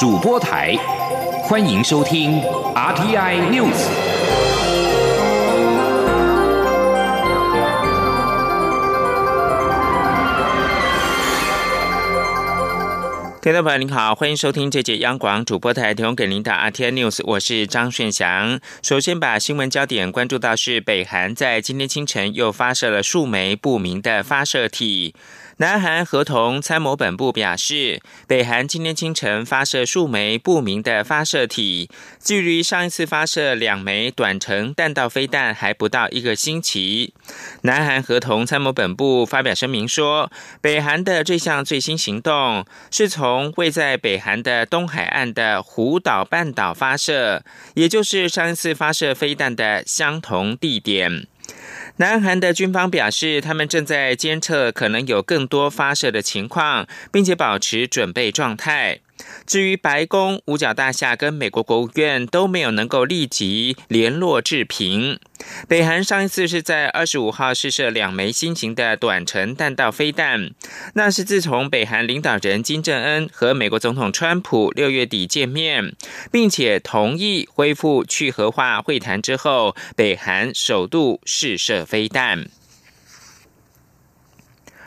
主播台，欢迎收听 RTI News。听众朋友您好，欢迎收听这节央广主播台提供给您的 RTI News，我是张炫祥。首先把新闻焦点关注到是北韩在今天清晨又发射了数枚不明的发射体。南韩合同参谋本部表示，北韩今天清晨发射数枚不明的发射体，距离上一次发射两枚短程弹道飞弹还不到一个星期。南韩合同参谋本部发表声明说，北韩的这项最新行动是从位在北韩的东海岸的湖岛半岛发射，也就是上一次发射飞弹的相同地点。南韩的军方表示，他们正在监测可能有更多发射的情况，并且保持准备状态。至于白宫、五角大厦跟美国国务院都没有能够立即联络置评。北韩上一次是在二十五号试射两枚新型的短程弹道飞弹，那是自从北韩领导人金正恩和美国总统川普六月底见面，并且同意恢复去核化会谈之后，北韩首度试射飞弹。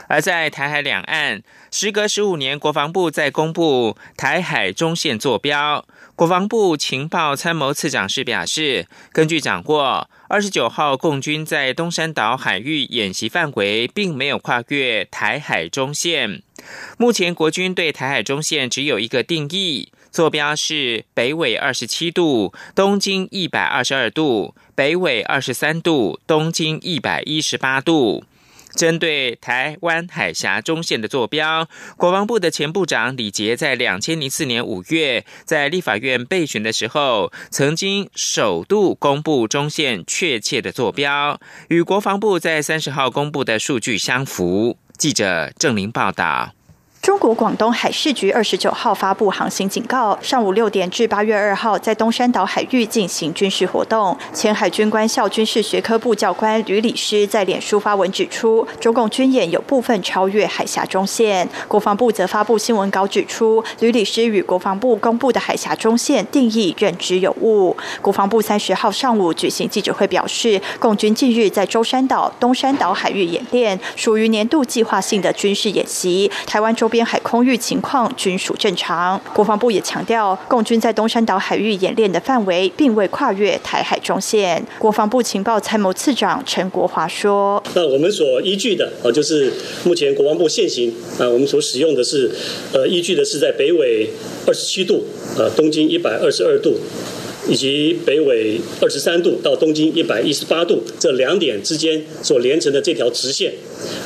而在台海两岸，时隔十五年，国防部在公布台海中线坐标。国防部情报参谋次长室表示，根据掌握，二十九号共军在东山岛海域演习范围并没有跨越台海中线。目前国军对台海中线只有一个定义，坐标是北纬二十七度，东经一百二十二度，北纬二十三度，东经一百一十八度。针对台湾海峡中线的坐标，国防部的前部长李杰在两千零四年五月在立法院备询的时候，曾经首度公布中线确切的坐标，与国防部在三十号公布的数据相符。记者郑玲报道。中国广东海事局二十九号发布航行警告，上午六点至八月二号在东山岛海域进行军事活动。前海军官校军事学科部教官吕礼师在脸书发文指出，中共军演有部分超越海峡中线。国防部则发布新闻稿指出，吕礼师与国防部公布的海峡中线定义认知有误。国防部三十号上午举行记者会表示，共军近日在舟山岛、东山岛海域演练，属于年度计划性的军事演习。台湾周边海空域情况均属正常。国防部也强调，共军在东山岛海域演练的范围并未跨越台海中线。国防部情报参谋次长陈国华说：“那我们所依据的啊，就是目前国防部现行啊，我们所使用的是呃，依据的是在北纬二十七度呃，东经一百二十二度，以及北纬二十三度到东经一百一十八度这两点之间所连成的这条直线，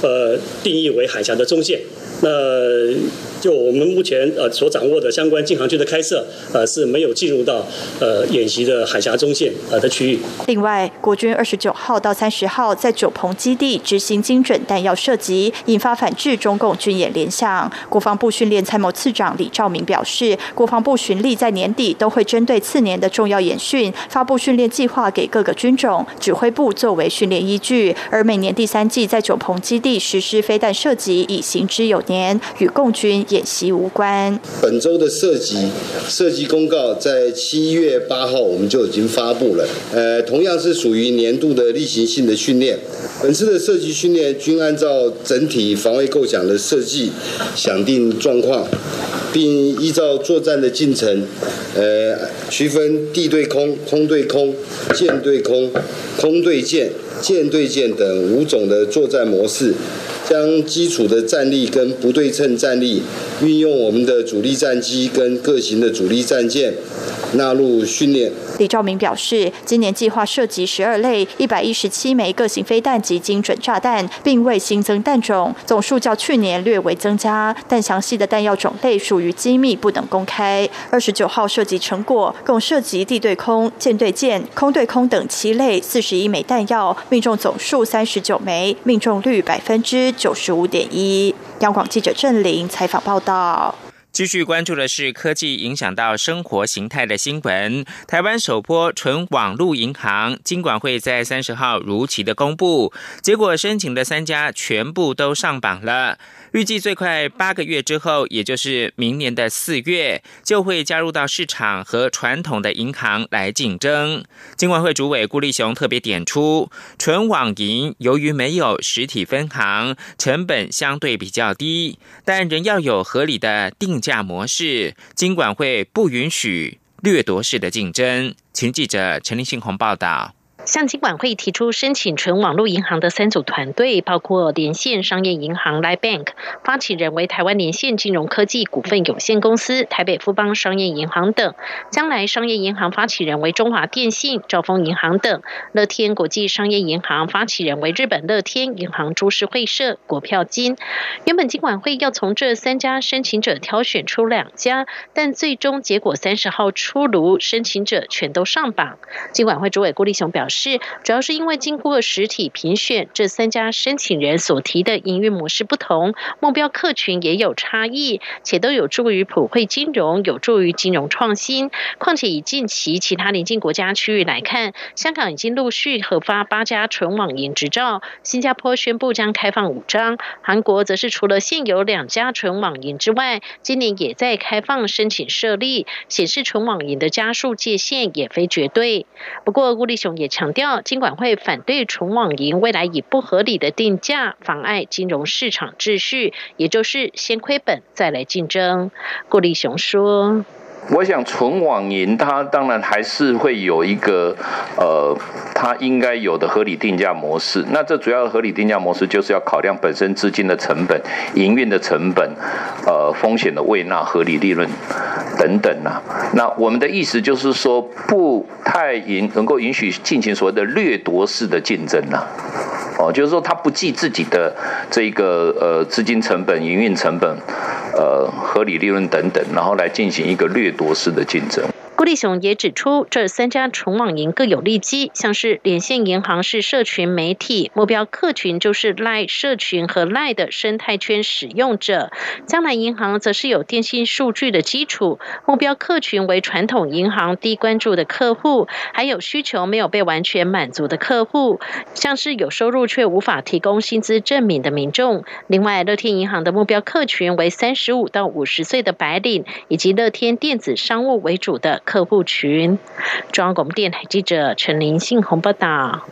呃，定义为海峡的中线。”那就我们目前呃所掌握的相关禁航区的开设，呃是没有进入到呃演习的海峡中线呃的区域。另外，国军二十九号到三十号在九鹏基地执行精准弹药射击，引发反制中共军演联想。国防部训练参谋次长李兆明表示，国防部巡力在年底都会针对次年的重要演训发布训练计划给各个军种指挥部作为训练依据，而每年第三季在九鹏基地实施飞弹射击已行之有年，与共军。演习无关。本周的设计设计公告在七月八号我们就已经发布了。呃，同样是属于年度的例行性的训练。本次的设计训练均按照整体防卫构想的设计，想定状况，并依照作战的进程，呃，区分地对空、空对空、舰对空、空对舰、舰对舰等五种的作战模式。将基础的战力跟不对称战力运用我们的主力战机跟各型的主力战舰纳入训练。李兆明表示，今年计划涉及十二类一百一十七枚各型飞弹及精准炸弹，并未新增弹种，总数较去年略为增加，但详细的弹药种类属于机密，不能公开。二十九号涉及成果共涉及地对空、舰对舰、空对空等七类四十一枚弹药，命中总数三十九枚，命中率百分之九十五点一。央广记者郑玲采访报道。继续关注的是科技影响到生活形态的新闻。台湾首波纯网络银行，金管会在三十号如期的公布，结果申请的三家全部都上榜了。预计最快八个月之后，也就是明年的四月，就会加入到市场和传统的银行来竞争。金管会主委顾立雄特别点出，纯网银由于没有实体分行，成本相对比较低，但仍要有合理的定价模式。金管会不允许掠夺式的竞争。请记者陈立信鸿报道。向金管会提出申请纯网络银行的三组团队，包括连线商业银行 Line Bank，发起人为台湾连线金融科技股份有限公司、台北富邦商业银行等；将来商业银行发起人为中华电信、兆丰银行等；乐天国际商业银行发起人为日本乐天银行株式会社、国票金。原本金管会要从这三家申请者挑选出两家，但最终结果三十号出炉，申请者全都上榜。金管会主委郭立雄表示。是，主要是因为经过实体评选，这三家申请人所提的营运模式不同，目标客群也有差异，且都有助于普惠金融，有助于金融创新。况且以近期其他邻近国家区域来看，香港已经陆续核发八家纯网银执照，新加坡宣布将开放五张，韩国则是除了现有两家纯网银之外，今年也在开放申请设立，显示纯网银的加速界限也非绝对。不过吴立雄也强。强调，金管会反对纯网银未来以不合理的定价妨碍金融市场秩序，也就是先亏本再来竞争。顾立雄说。我想纯网银，它当然还是会有一个，呃，它应该有的合理定价模式。那这主要的合理定价模式就是要考量本身资金的成本、营运的成本、呃，风险的未纳、合理利润等等呐。那我们的意思就是说，不太允能够允许进行所谓的掠夺式的竞争呐。哦，就是说，他不计自己的这个呃资金成本、营运成本、呃合理利润等等，然后来进行一个掠夺式的竞争。郭立雄也指出，这三家纯网银各有利基，像是连线银行是社群媒体，目标客群就是赖社群和赖的生态圈使用者；将来银行则是有电信数据的基础，目标客群为传统银行低关注的客户，还有需求没有被完全满足的客户，像是有收入却无法提供薪资证明的民众。另外，乐天银行的目标客群为三十五到五十岁的白领，以及乐天电子商务为主的。客户群，中央广播电台记者陈林信宏报道。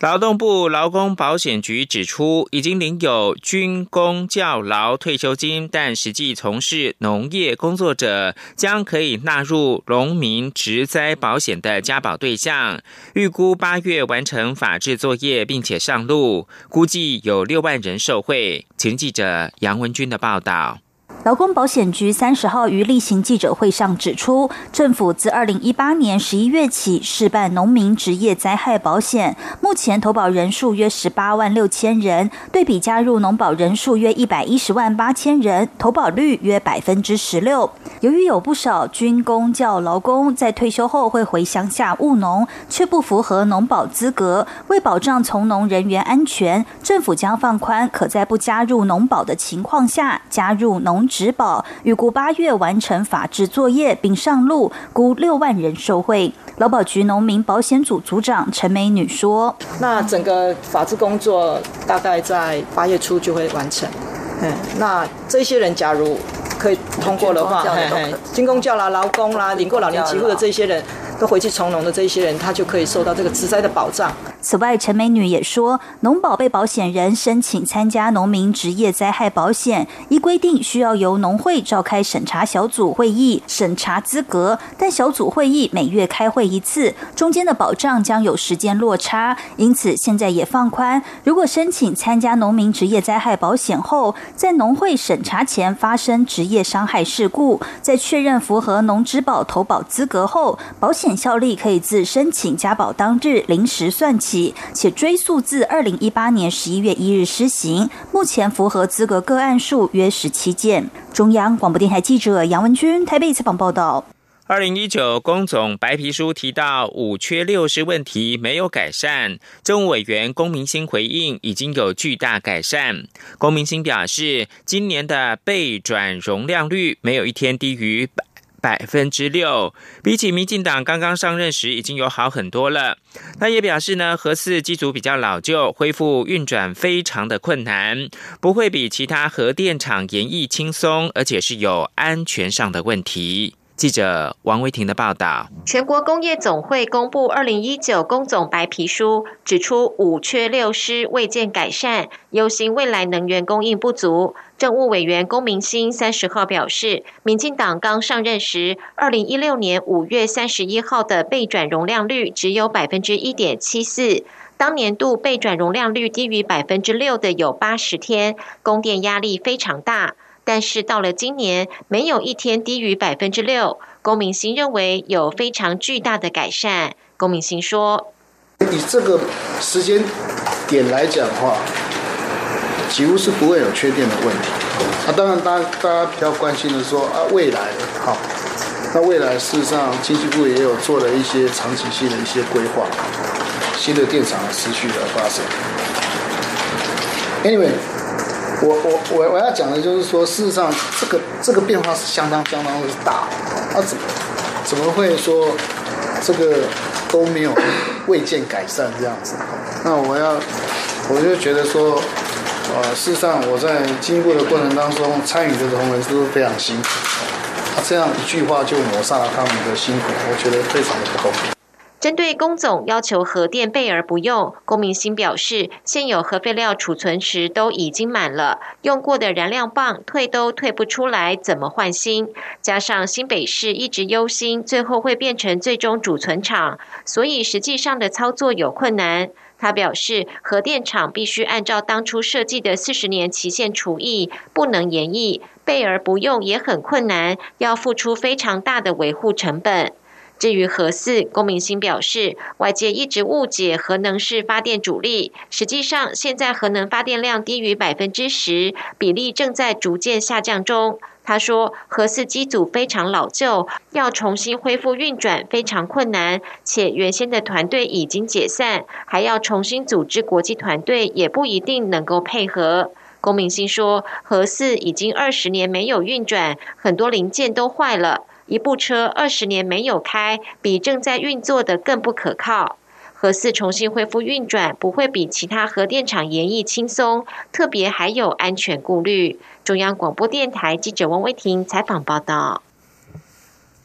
劳动部劳工保险局指出，已经领有军工教劳退休金，但实际从事农业工作者，将可以纳入农民植灾保险的加保对象。预估八月完成法制作业，并且上路，估计有六万人受惠。请记者杨文军的报道。劳工保险局三十号于例行记者会上指出，政府自二零一八年十一月起试办农民职业灾害保险，目前投保人数约十八万六千人，对比加入农保人数约一百一十万八千人，投保率约百分之十六。由于有不少军工教劳工在退休后会回乡下务农，却不符合农保资格，为保障从农人员安全，政府将放宽可在不加入农保的情况下加入农。植保预估八月完成法制作业并上路，估六万人受惠。劳保局农民保险组组长陈美女说：“那整个法制工作大概在八月初就会完成。嗯，那这些人假如可以通过的话，军工教啦、劳工啦、领过老年疾护的这些人。”都回去从农的这一些人，他就可以受到这个职灾的保障。此外，陈美女也说，农保被保险人申请参加农民职业灾害保险，依规定需要由农会召开审查小组会议审查资格，但小组会议每月开会一次，中间的保障将有时间落差。因此，现在也放宽，如果申请参加农民职业灾害保险后，在农会审查前发生职业伤害事故，在确认符合农职保投保资格后，保险。效力可以自申请加保当日零时算起，且追溯自二零一八年十一月一日施行。目前符合资格个案数约十七件。中央广播电台记者杨文君台北采访报道。二零一九工总白皮书提到五缺六失问题没有改善，政务委员龚明星回应已经有巨大改善。龚明星表示，今年的备转容量率没有一天低于。百分之六，比起民进党刚刚上任时已经有好很多了。他也表示呢，核四机组比较老旧，恢复运转非常的困难，不会比其他核电厂严易轻松，而且是有安全上的问题。记者王维婷的报道：全国工业总会公布二零一九工总白皮书，指出五缺六失未见改善，忧心未来能源供应不足。政务委员龚明鑫三十号表示，民进党刚上任时，二零一六年五月三十一号的备转容量率只有百分之一点七四，当年度备转容量率低于百分之六的有八十天，供电压力非常大。但是到了今年，没有一天低于百分之六。龚明鑫认为有非常巨大的改善。龚明鑫说：“以这个时间点来讲的话，几乎是不会有缺电的问题。啊，当然，大大家比较关心的说啊，未来好，那未来事实上经济部也有做了一些长期性的一些规划，新的电厂持续的发生。Anyway。”我我我我要讲的就是说，事实上这个这个变化是相当相当的大，啊怎么怎么会说这个都没有未见改善这样子？那我要我就觉得说，呃，事实上我在经过的过程当中参与的同仁都是非常辛苦，啊这样一句话就抹杀了他们的辛苦，我觉得非常的不公平。针对龚总要求核电备而不用，龚明星表示，现有核废料储存池都已经满了，用过的燃料棒退都退不出来，怎么换新？加上新北市一直忧心，最后会变成最终储存厂，所以实际上的操作有困难。他表示，核电厂必须按照当初设计的四十年期限除役，不能延役，备而不用也很困难，要付出非常大的维护成本。至于核四，龚明鑫表示，外界一直误解核能是发电主力，实际上现在核能发电量低于百分之十，比例正在逐渐下降中。他说，核四机组非常老旧，要重新恢复运转非常困难，且原先的团队已经解散，还要重新组织国际团队，也不一定能够配合。龚明鑫说，核四已经二十年没有运转，很多零件都坏了。一部车二十年没有开，比正在运作的更不可靠。核四重新恢复运转，不会比其他核电厂延役轻松，特别还有安全顾虑。中央广播电台记者王威婷采访报道。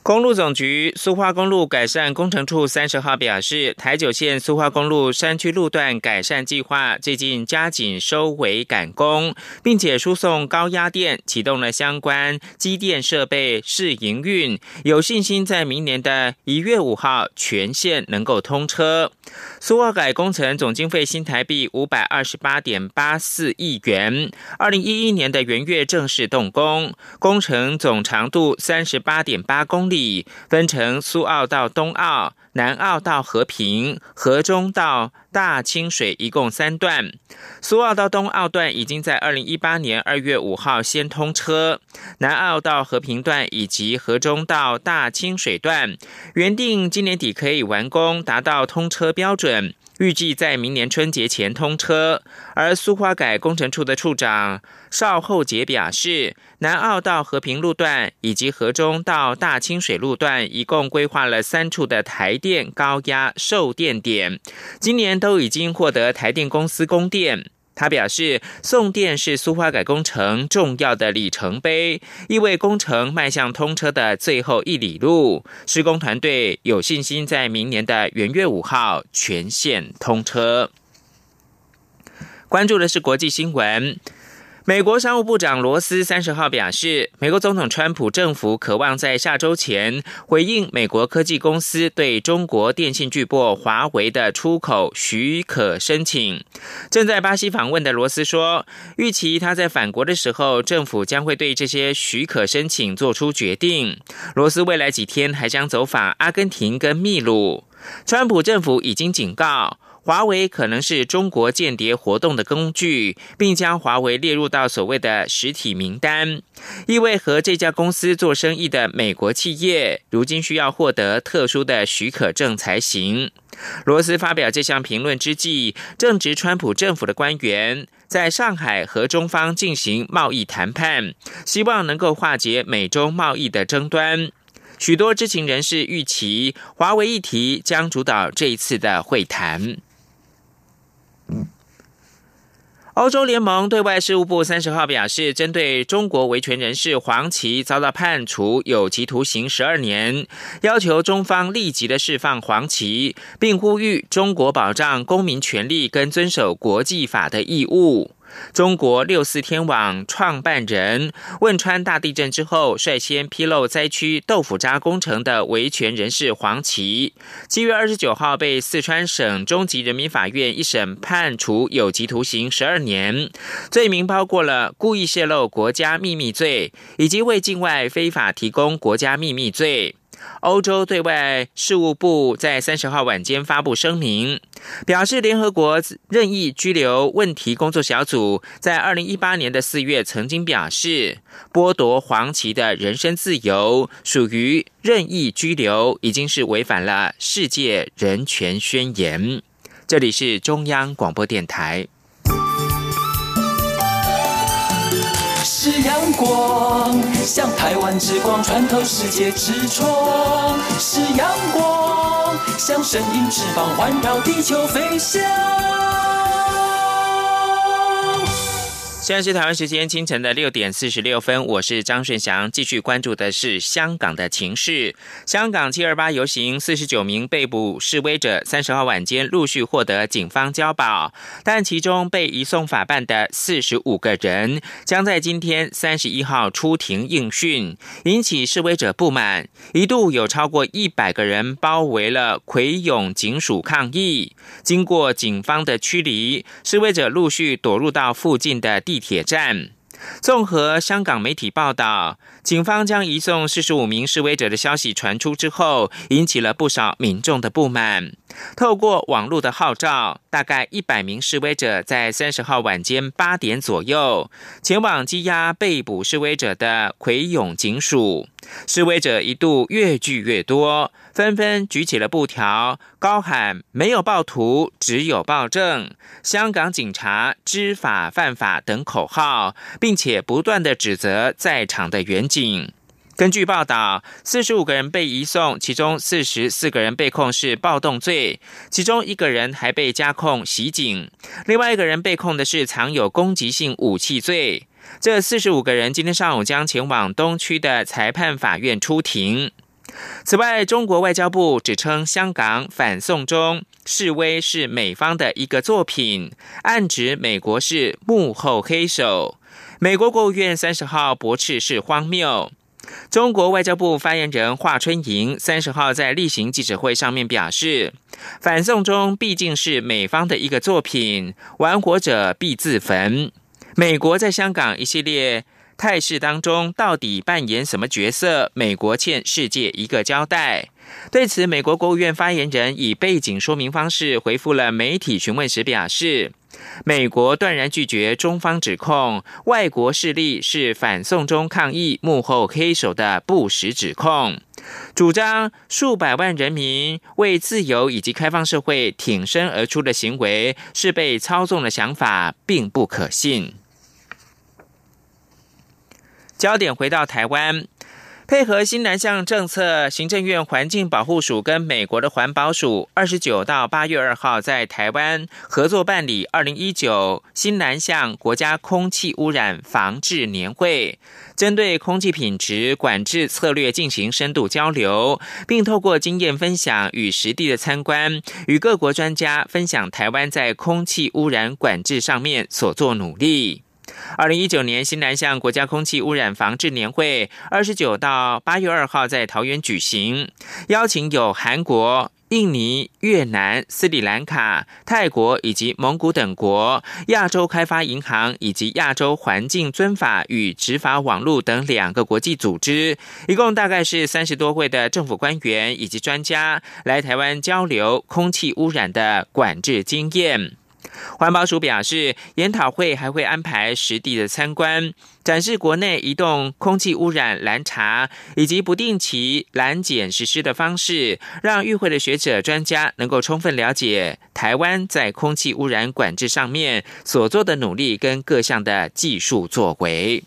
公路总局苏花公路改善工程处三十号表示，台九线苏花公路山区路段改善计划最近加紧收尾赶工，并且输送高压电，启动了相关机电设备试营运，有信心在明年的一月五号全线能够通车。苏花改工程总经费新台币五百二十八点八四亿元，二零一一年的元月正式动工，工程总长度三十八点八公里。分成苏澳到东澳、南澳到和平、河中到大清水，一共三段。苏澳到东澳段已经在二零一八年二月五号先通车，南澳到和平段以及河中到大清水段原定今年底可以完工，达到通车标准。预计在明年春节前通车，而苏花改工程处的处长邵厚杰表示，南澳到和平路段以及河中到大清水路段，一共规划了三处的台电高压售电点，今年都已经获得台电公司供电。他表示，送电是苏花改工程重要的里程碑，意味工程迈向通车的最后一里路。施工团队有信心在明年的元月五号全线通车。关注的是国际新闻。美国商务部长罗斯三十号表示，美国总统川普政府渴望在下周前回应美国科技公司对中国电信巨擘华为的出口许可申请。正在巴西访问的罗斯说，预期他在返国的时候，政府将会对这些许可申请做出决定。罗斯未来几天还将走访阿根廷跟秘鲁。川普政府已经警告。华为可能是中国间谍活动的工具，并将华为列入到所谓的实体名单，意味和这家公司做生意的美国企业，如今需要获得特殊的许可证才行。罗斯发表这项评论之际，正值川普政府的官员在上海和中方进行贸易谈判，希望能够化解美中贸易的争端。许多知情人士预期，华为议题将主导这一次的会谈。欧洲联盟对外事务部三十号表示，针对中国维权人士黄琦遭到判处有期徒刑十二年，要求中方立即的释放黄琦，并呼吁中国保障公民权利跟遵守国际法的义务。中国六四天网创办人汶川大地震之后，率先披露灾区豆腐渣工程的维权人士黄琦，七月二十九号被四川省中级人民法院一审判处有期徒刑十二年，罪名包括了故意泄露国家秘密罪以及为境外非法提供国家秘密罪。欧洲对外事务部在三十号晚间发布声明，表示联合国任意拘留问题工作小组在二零一八年的四月曾经表示，剥夺黄旗的人身自由属于任意拘留，已经是违反了世界人权宣言。这里是中央广播电台。是阳光，像台湾之光穿透世界之窗；是阳光，像神鹰翅膀环绕地球飞翔。现在是台湾时间清晨的六点四十六分，我是张顺祥，继续关注的是香港的情势。香港七二八游行，四十九名被捕示威者，三十号晚间陆续获得警方交保，但其中被移送法办的四十五个人，将在今天三十一号出庭应讯，引起示威者不满，一度有超过一百个人包围了葵涌警署抗议。经过警方的驱离，示威者陆续躲入到附近的地。地铁站。综合香港媒体报道，警方将移送四十五名示威者的消息传出之后，引起了不少民众的不满。透过网络的号召，大概一百名示威者在三十号晚间八点左右前往羁押被捕示威者的葵涌警署。示威者一度越聚越多，纷纷举起了布条，高喊“没有暴徒，只有暴政”“香港警察知法犯法”等口号，并且不断的指责在场的远警。根据报道，四十五个人被移送，其中四十四个人被控是暴动罪，其中一个人还被加控袭警，另外一个人被控的是藏有攻击性武器罪。这四十五个人今天上午将前往东区的裁判法院出庭。此外，中国外交部指称香港反送中示威是美方的一个作品，暗指美国是幕后黑手。美国国务院三十号驳斥是荒谬。中国外交部发言人华春莹三十号在例行记者会上面表示，反送中毕竟是美方的一个作品，玩火者必自焚。美国在香港一系列态势当中到底扮演什么角色？美国欠世界一个交代。对此，美国国务院发言人以背景说明方式回复了媒体询问时表示。美国断然拒绝中方指控，外国势力是反送中抗议幕后黑手的不实指控，主张数百万人民为自由以及开放社会挺身而出的行为是被操纵的想法，并不可信。焦点回到台湾。配合新南向政策，行政院环境保护署跟美国的环保署，二十九到八月二号在台湾合作办理二零一九新南向国家空气污染防治年会，针对空气品质管制策略进行深度交流，并透过经验分享与实地的参观，与各国专家分享台湾在空气污染管制上面所做努力。二零一九年新南向国家空气污染防治年会，二十九到八月二号在桃园举行，邀请有韩国、印尼、越南、斯里兰卡、泰国以及蒙古等国、亚洲开发银行以及亚洲环境遵法与执法网络等两个国际组织，一共大概是三十多位的政府官员以及专家来台湾交流空气污染的管制经验。环保署表示，研讨会还会安排实地的参观，展示国内移动空气污染蓝茶以及不定期蓝检实施的方式，让与会的学者专家能够充分了解台湾在空气污染管制上面所做的努力跟各项的技术作为。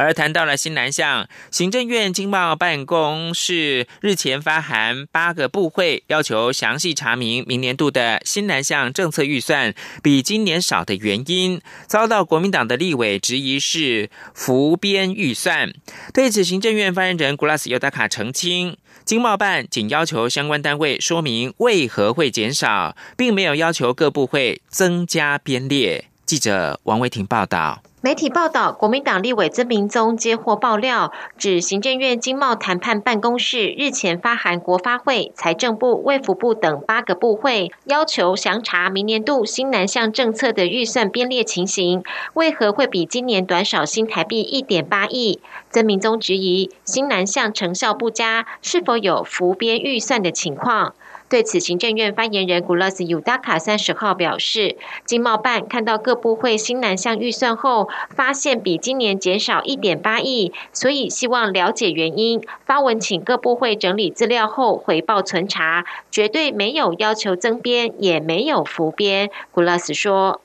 而谈到了新南向，行政院经贸办公室日前发函八个部会，要求详细查明明年度的新南向政策预算比今年少的原因，遭到国民党的立委质疑是浮编预算。对此，行政院发言人古拉斯尤达卡澄清，经贸办仅要求相关单位说明为何会减少，并没有要求各部会增加编列。记者王维婷报道。媒体报道，国民党立委曾明宗接获爆料，指行政院经贸谈判办公室日前发函国发会、财政部、卫福部等八个部会，要求详查明年度新南向政策的预算编列情形，为何会比今年短少新台币一点八亿？曾明宗质疑新南向成效不佳，是否有浮编预算的情况？对此，行政院发言人古拉斯尤达卡三十号表示，经贸办看到各部会新南向预算后，发现比今年减少一点八亿，所以希望了解原因。发文请各部会整理资料后回报存查，绝对没有要求增编，也没有浮编。古拉斯说：“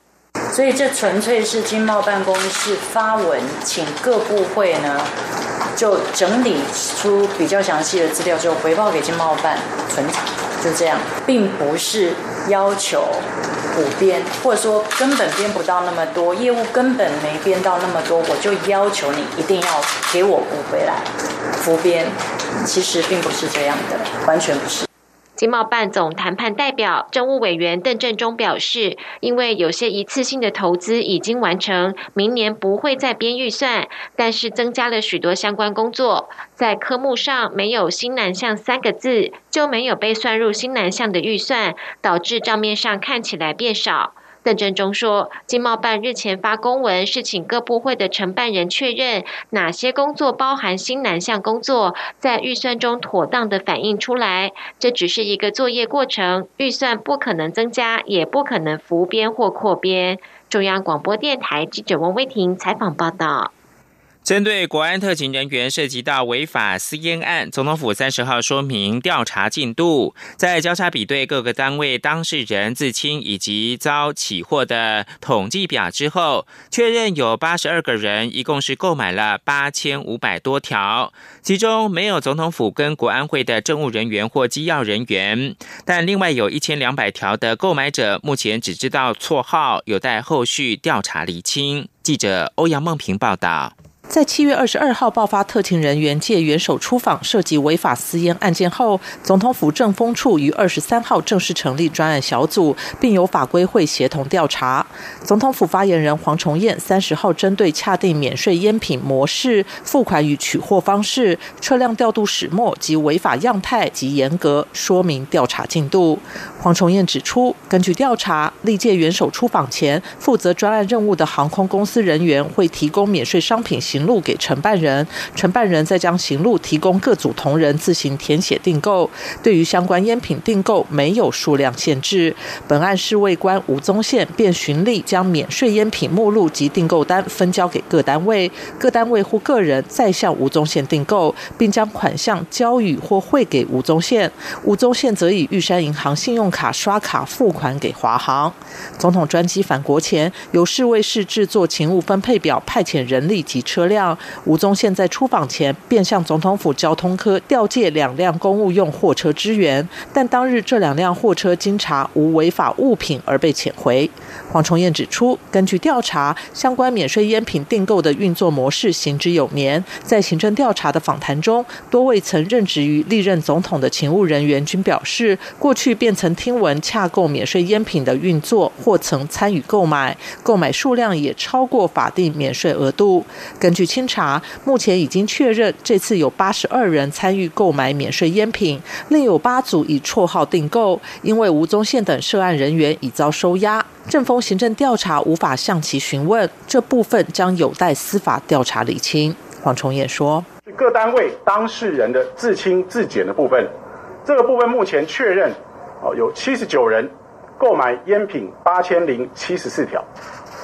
所以这纯粹是经贸办公室发文请各部会呢，就整理出比较详细的资料，之后回报给经贸办存场。”就这样，并不是要求补编，或者说根本编不到那么多，业务根本没编到那么多，我就要求你一定要给我补回来，浮编。其实并不是这样的，完全不是。经贸办总谈判代表政务委员邓振中表示，因为有些一次性的投资已经完成，明年不会再编预算，但是增加了许多相关工作，在科目上没有新南向三个字，就没有被算入新南向的预算，导致账面上看起来变少。邓振中说，经贸办日前发公文，是请各部会的承办人确认哪些工作包含新南向工作，在预算中妥当的反映出来。这只是一个作业过程，预算不可能增加，也不可能浮编或扩编。中央广播电台记者王威婷采访报道。针对国安特勤人员涉及到违法私烟案，总统府三十号说明调查进度，在交叉比对各个单位当事人自清以及遭起获的统计表之后，确认有八十二个人，一共是购买了八千五百多条，其中没有总统府跟国安会的政务人员或机要人员，但另外有一千两百条的购买者，目前只知道绰号，有待后续调查厘清。记者欧阳梦平报道。在七月二十二号爆发特勤人员借元首出访涉及违法私烟案件后，总统府政风处于二十三号正式成立专案小组，并由法规会协同调查。总统府发言人黄崇彦三十号针对恰定免税烟品模式、付款与取货方式、车辆调度始末及违法样态及严格说明调查进度。黄崇彦指出，根据调查，历届元首出访前负责专案任务的航空公司人员会提供免税商品。行路给承办人，承办人再将行路提供各组同仁自行填写订购。对于相关烟品订购没有数量限制。本案侍卫官吴宗宪便循例将免税烟品目录及订购单分交给各单位，各单位或个人再向吴宗宪订购，并将款项交予或汇给吴宗宪。吴宗宪则以玉山银行信用卡刷卡付款给华航。总统专机返国前，由侍卫室制作勤务分配表，派遣人力及车。辆吴宗宪在出访前便向总统府交通科调借两辆公务用货车支援，但当日这两辆货车经查无违法物品而被遣回。黄崇彦指出，根据调查，相关免税烟品订购的运作模式行之有年，在行政调查的访谈中，多位曾任职于历任总统的勤务人员均表示，过去便曾听闻洽购免税烟品的运作，或曾参与购买，购买数量也超过法定免税额度。根据清查，目前已经确认这次有八十二人参与购买免税烟品，另有八组以绰号订购。因为吴宗宪等涉案人员已遭收押，正风行政调查无法向其询问，这部分将有待司法调查理清。黄崇彦说：“各单位当事人的自清自检的部分，这个部分目前确认，哦，有七十九人购买烟品八千零七十四条。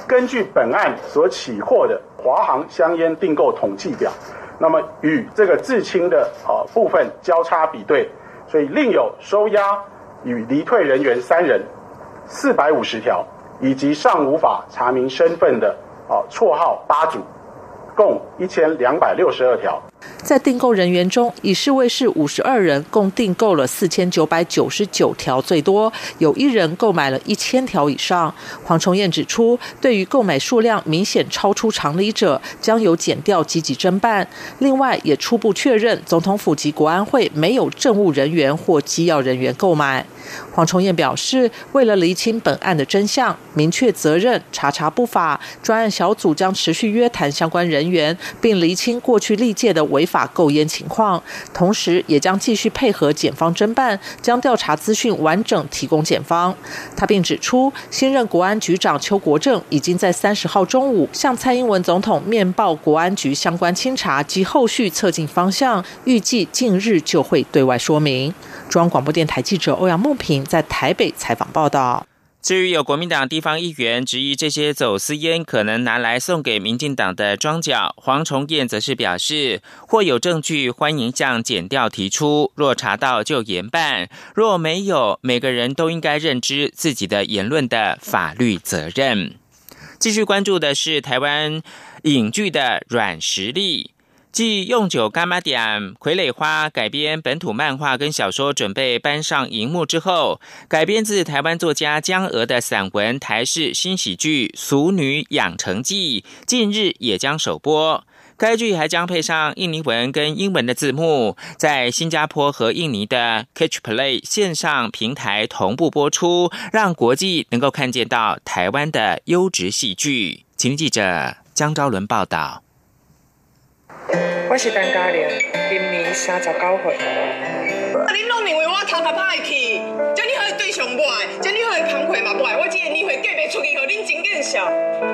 根据本案所起获的。”华航香烟订购统计表，那么与这个自清的啊部分交叉比对，所以另有收押与离退人员三人，四百五十条，以及尚无法查明身份的啊绰号八组，共一千两百六十二条。在订购人员中，以市卫士五十二人共订购了四千九百九十九条，最多有一人购买了一千条以上。黄崇彦指出，对于购买数量明显超出常理者，将有减掉积极侦办。另外，也初步确认总统府及国安会没有政务人员或机要人员购买。黄崇彦表示，为了厘清本案的真相，明确责任，查查不法，专案小组将持续约谈相关人员，并厘清过去历届的违法购烟情况。同时，也将继续配合检方侦办，将调查资讯完整提供检方。他并指出，新任国安局长邱国正已经在三十号中午向蔡英文总统面报国安局相关清查及后续测进方向，预计近日就会对外说明。中央广播电台记者欧阳梦平在台北采访报道。至于有国民党地方议员质疑这些走私烟可能拿来送给民进党的庄脚，黄崇彦则是表示，或有证据欢迎向检调提出，若查到就严办；若没有，每个人都应该认知自己的言论的法律责任。继续关注的是台湾影剧的软实力。继《用酒干妈点》《傀儡花》改编本土漫画跟小说准备搬上荧幕之后，改编自台湾作家江娥的散文台式新喜剧《俗女养成记》近日也将首播。该剧还将配上印尼文跟英文的字幕，在新加坡和印尼的 Catch Play 线上平台同步播出，让国际能够看见到台湾的优质戏剧。请记者江昭伦报道。我是陈嘉玲，今年三十九岁。啊！你拢认为我头壳歹去？这你好对象不爱，这你好工课嘛不爱。我今年会隔袂出去，和恁真见笑。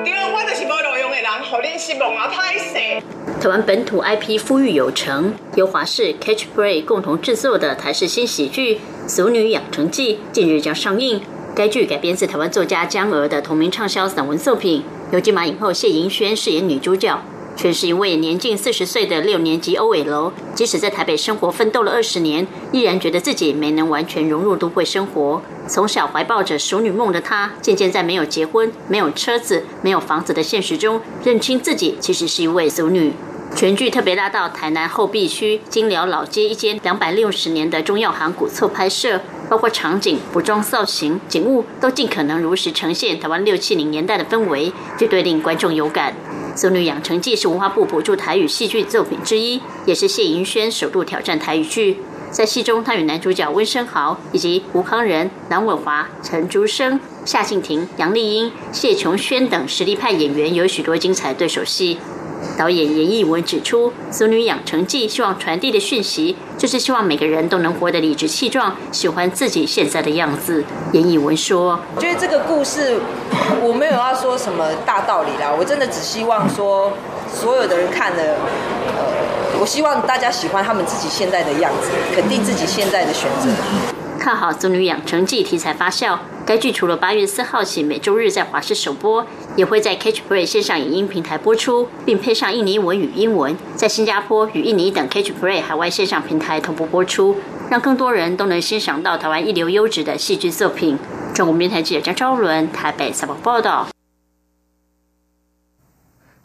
对，我就是无路用的人，和恁失望啊，歹势。台湾本土 IP 富裕有成，由华视 Catch Play 共同制作的台式新喜剧《俗女养成记》近日将上映。该剧改编自台湾作家江娥的同名畅销散文作品，由金马影后谢盈萱饰演女主角。却是一位年近四十岁的六年级欧伟楼即使在台北生活奋斗了二十年，依然觉得自己没能完全融入都会生活。从小怀抱着熟女梦的她，渐渐在没有结婚、没有车子、没有房子的现实中，认清自己其实是一位熟女。全剧特别拉到台南后壁区金寮老街一间两百六十年的中药行古厝拍摄，包括场景、服装、造型、景物，都尽可能如实呈现台湾六七零年代的氛围，绝对令观众有感。《子女养成记》是文化部补助台语戏剧作品之一，也是谢盈萱首度挑战台语剧。在戏中，他与男主角温升豪以及吴康仁、南伟华、陈竹生、夏静婷、杨丽英、谢琼轩等实力派演员有许多精彩对手戏。导演严艺文指出，《俗女养成记》希望传递的讯息，就是希望每个人都能活得理直气壮，喜欢自己现在的样子。严艺文说：“我觉得这个故事，我没有要说什么大道理啦，我真的只希望说，所有的人看了，呃，我希望大家喜欢他们自己现在的样子，肯定自己现在的选择。”看好《子女养成记》题材发酵，该剧除了八月四号起每周日在华视首播，也会在 Catch Play 线上影音平台播出，并配上印尼文与英文，在新加坡与印尼等 Catch Play 海外线上平台同步播出，让更多人都能欣赏到台湾一流优质的戏剧作品。中国电台记者张昭伦台北采访报道。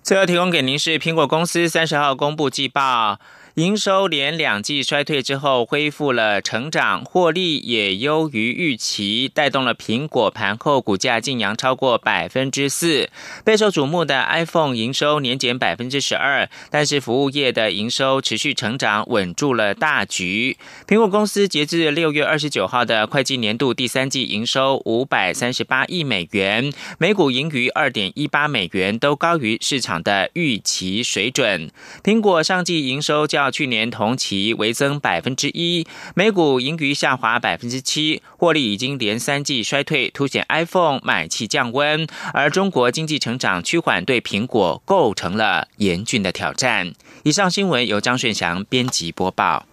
最后提供给您是苹果公司三十号公布季报。营收连两季衰退之后恢复了成长，获利也优于预期，带动了苹果盘后股价净扬超过百分之四。备受瞩目的 iPhone 营收年减百分之十二，但是服务业的营收持续成长，稳住了大局。苹果公司截至六月二十九号的会计年度第三季营收五百三十八亿美元，每股盈余二点一八美元，都高于市场的预期水准。苹果上季营收较较去年同期微增百分之一，每股盈余下滑百分之七，获利已经连三季衰退，凸显 iPhone 买气降温，而中国经济成长趋缓对苹果构成了严峻的挑战。以上新闻由张顺祥编辑播报。